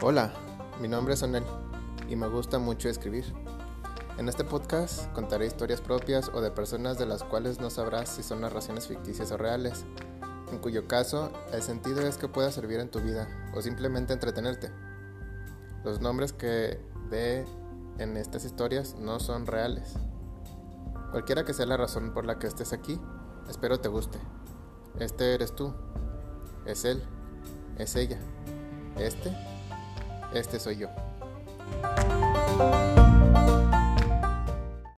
Hola, mi nombre es Onel y me gusta mucho escribir. En este podcast contaré historias propias o de personas de las cuales no sabrás si son narraciones ficticias o reales, en cuyo caso el sentido es que pueda servir en tu vida o simplemente entretenerte. Los nombres que ve en estas historias no son reales. Cualquiera que sea la razón por la que estés aquí, espero te guste. Este eres tú. Es él. Es ella. Este. Este soy yo.